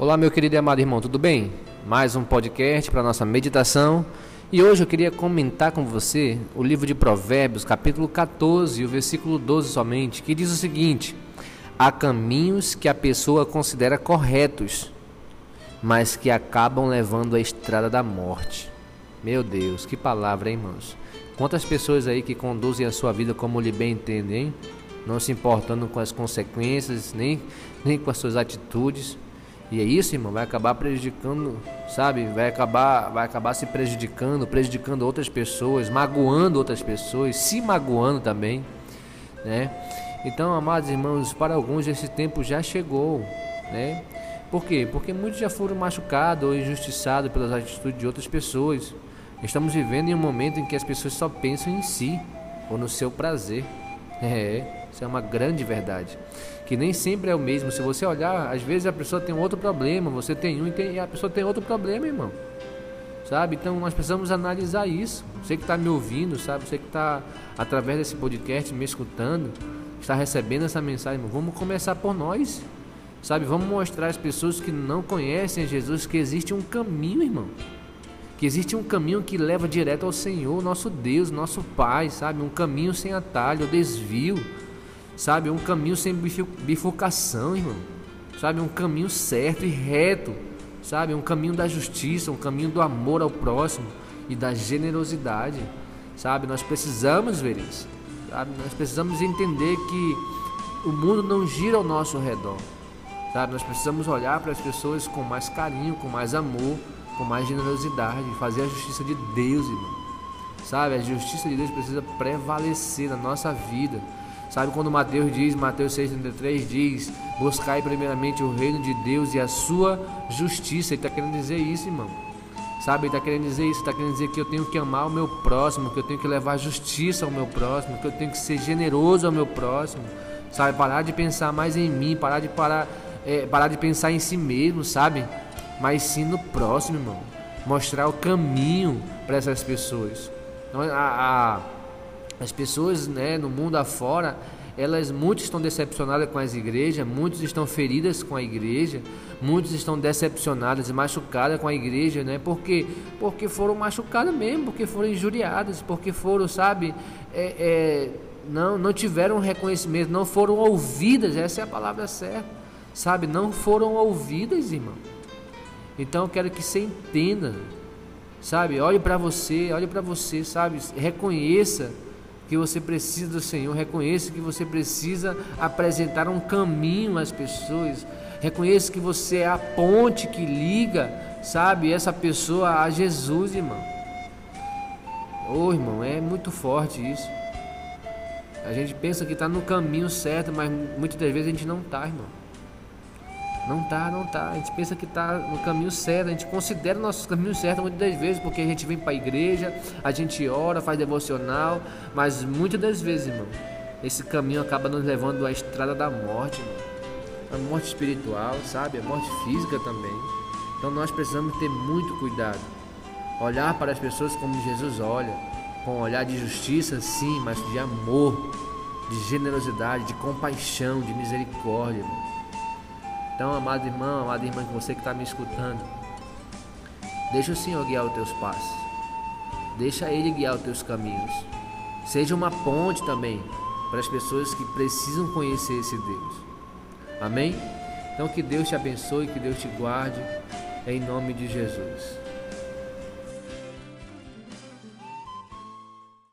Olá, meu querido e amado irmão, tudo bem? Mais um podcast para nossa meditação. E hoje eu queria comentar com você o livro de Provérbios, capítulo 14, o versículo 12 somente, que diz o seguinte: Há caminhos que a pessoa considera corretos, mas que acabam levando à estrada da morte. Meu Deus, que palavra, hein, irmãos? Quantas pessoas aí que conduzem a sua vida como lhe bem entendem, hein? Não se importando com as consequências, nem, nem com as suas atitudes e é isso, irmão, vai acabar prejudicando, sabe? Vai acabar, vai acabar se prejudicando, prejudicando outras pessoas, magoando outras pessoas, se magoando também, né? Então, amados irmãos, para alguns esse tempo já chegou, né? Por quê? Porque muitos já foram machucados ou injustiçados pelas atitudes de outras pessoas. Estamos vivendo em um momento em que as pessoas só pensam em si ou no seu prazer. É, isso é uma grande verdade. Que nem sempre é o mesmo. Se você olhar, às vezes a pessoa tem outro problema, você tem um e, tem, e a pessoa tem outro problema, irmão. Sabe? Então nós precisamos analisar isso. Você que está me ouvindo, sabe? Você que está através desse podcast me escutando, está recebendo essa mensagem, irmão. vamos começar por nós. Sabe? Vamos mostrar às pessoas que não conhecem Jesus que existe um caminho, irmão que existe um caminho que leva direto ao Senhor, nosso Deus, nosso Pai, sabe? Um caminho sem atalho, desvio, sabe? Um caminho sem bifurcação, irmão, sabe? Um caminho certo e reto, sabe? Um caminho da justiça, um caminho do amor ao próximo e da generosidade, sabe? Nós precisamos ver isso, sabe? Nós precisamos entender que o mundo não gira ao nosso redor, sabe? Nós precisamos olhar para as pessoas com mais carinho, com mais amor com mais generosidade, fazer a justiça de Deus, irmão. Sabe, a justiça de Deus precisa prevalecer na nossa vida. Sabe quando Mateus diz, Mateus 6,33 diz: Buscai primeiramente o reino de Deus e a sua justiça. Ele está querendo dizer isso, irmão. Sabe, ele está querendo dizer isso, está querendo dizer que eu tenho que amar o meu próximo, que eu tenho que levar justiça ao meu próximo, que eu tenho que ser generoso ao meu próximo. Sabe, parar de pensar mais em mim, parar de parar, é, parar de pensar em si mesmo, sabe? mas sim no próximo, irmão. Mostrar o caminho para essas pessoas. Então, a, a, as pessoas né, no mundo afora, elas muitos estão decepcionadas com as igrejas, muitos estão feridas com a igreja, muitos estão decepcionadas e machucadas com a igreja, né? Porque porque foram machucadas mesmo, porque foram injuriadas, porque foram, sabe, é, é, não não tiveram reconhecimento, não foram ouvidas. Essa é a palavra certa, sabe? Não foram ouvidas, irmão. Então eu quero que você entenda, sabe? Olhe para você, olhe para você, sabe? Reconheça que você precisa do Senhor, reconheça que você precisa apresentar um caminho às pessoas, reconheça que você é a ponte que liga, sabe, essa pessoa a Jesus, irmão. Ô oh, irmão, é muito forte isso. A gente pensa que está no caminho certo, mas muitas das vezes a gente não está, irmão. Não tá, não tá. A gente pensa que tá no caminho certo, a gente considera o nosso caminho certo muitas das vezes, porque a gente vem para a igreja, a gente ora, faz devocional, mas muitas das vezes, irmão, esse caminho acaba nos levando à estrada da morte, irmão. A morte espiritual, sabe? A morte física também. Então nós precisamos ter muito cuidado. Olhar para as pessoas como Jesus olha, com um olhar de justiça, sim, mas de amor, de generosidade, de compaixão, de misericórdia. Irmão. Então, amado irmão, amada irmã, você que está me escutando, deixa o Senhor guiar os teus passos. Deixa Ele guiar os teus caminhos. Seja uma ponte também para as pessoas que precisam conhecer esse Deus. Amém? Então que Deus te abençoe, que Deus te guarde, em nome de Jesus.